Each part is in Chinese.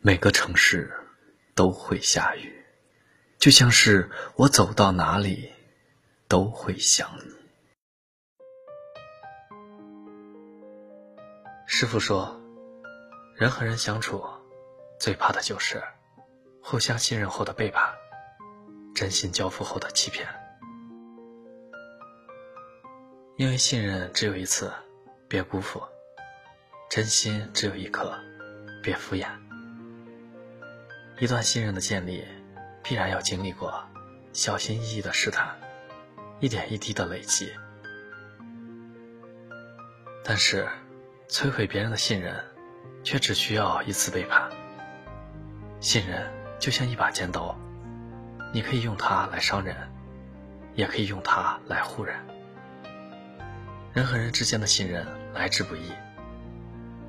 每个城市都会下雨，就像是我走到哪里都会想你。师傅说，人和人相处，最怕的就是互相信任后的背叛，真心交付后的欺骗。因为信任只有一次，别辜负；真心只有一颗，别敷衍。一段信任的建立，必然要经历过小心翼翼的试探，一点一滴的累积。但是，摧毁别人的信任，却只需要一次背叛。信任就像一把尖刀，你可以用它来伤人，也可以用它来护人。人和人之间的信任来之不易，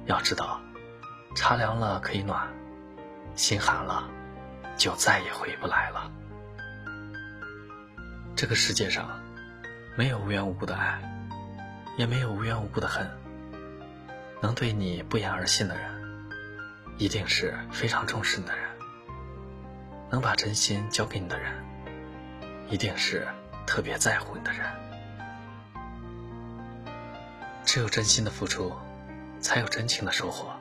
要知道，茶凉了可以暖。心寒了，就再也回不来了。这个世界上，没有无缘无故的爱，也没有无缘无故的恨。能对你不言而信的人，一定是非常重视你的人；能把真心交给你的人，一定是特别在乎你的人。只有真心的付出，才有真情的收获；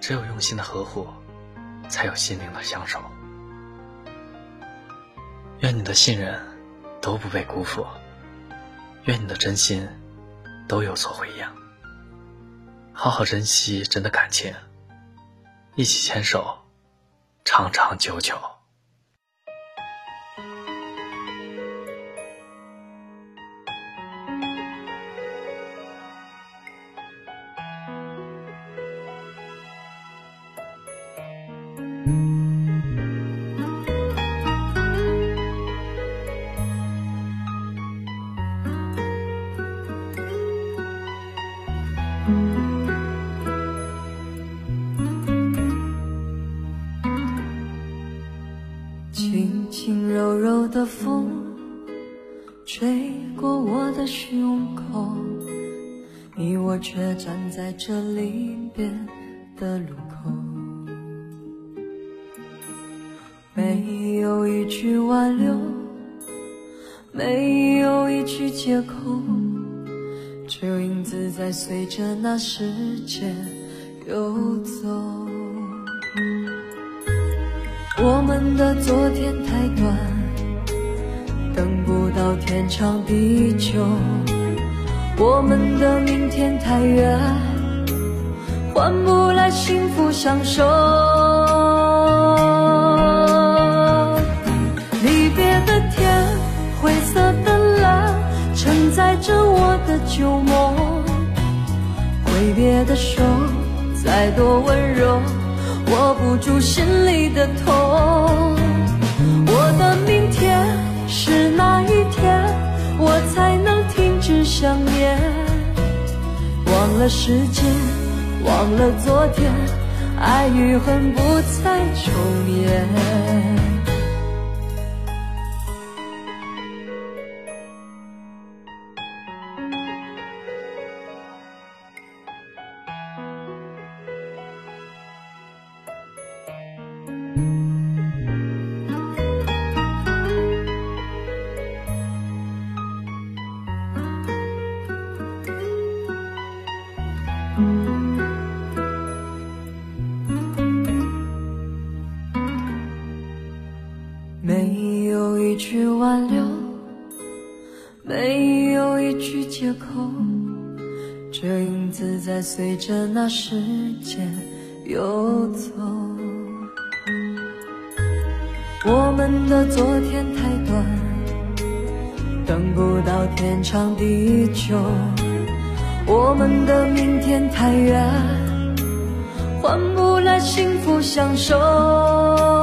只有用心的呵护。才有心灵的相守。愿你的信任都不被辜负，愿你的真心都有所回应。好好珍惜真的感情，一起牵手，长长久久。轻轻柔柔的风，吹过我的胸口，你我却站在这离别的路口，一句挽留，没有一句借口。只有影子在随着那时间游走。我们的昨天太短，等不到天长地久；我们的明天太远，换不来幸福相守。的天，灰色的蓝，承载着我的旧梦。挥别的手，再多温柔，握不住心里的痛。我的明天是哪一天，我才能停止想念？忘了时间，忘了昨天，爱与恨不再重演。没有一句挽留，没有一句借口，这影子在随着那时间游走。我们的昨天太短，等不到天长地久；我们的明天太远，换不来幸福相守。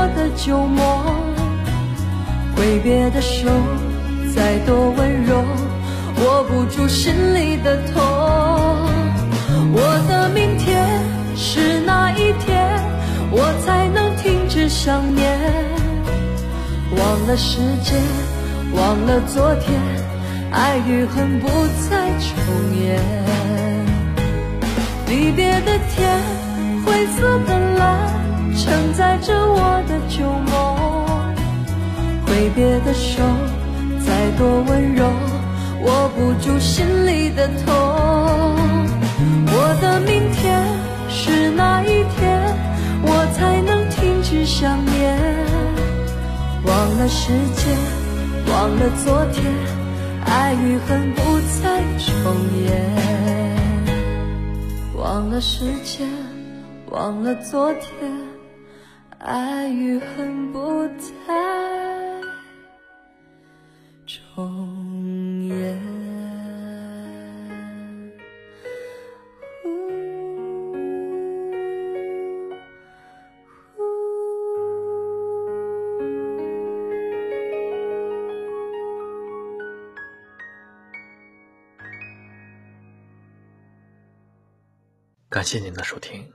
我的旧梦。挥别的手，再多温柔，握不住心里的痛。我的明天是哪一天，我才能停止想念？忘了时间，忘了昨天，爱与恨不再重演。离别的天，灰色的蓝，承载着我的旧梦。挥别的手，再多温柔，握不住心里的痛。我的明天是哪一天，我才能停止想念？忘了时间，忘了昨天，爱与恨不再重演。忘了时间，忘了昨天，爱与恨不再重演。感谢您的收听，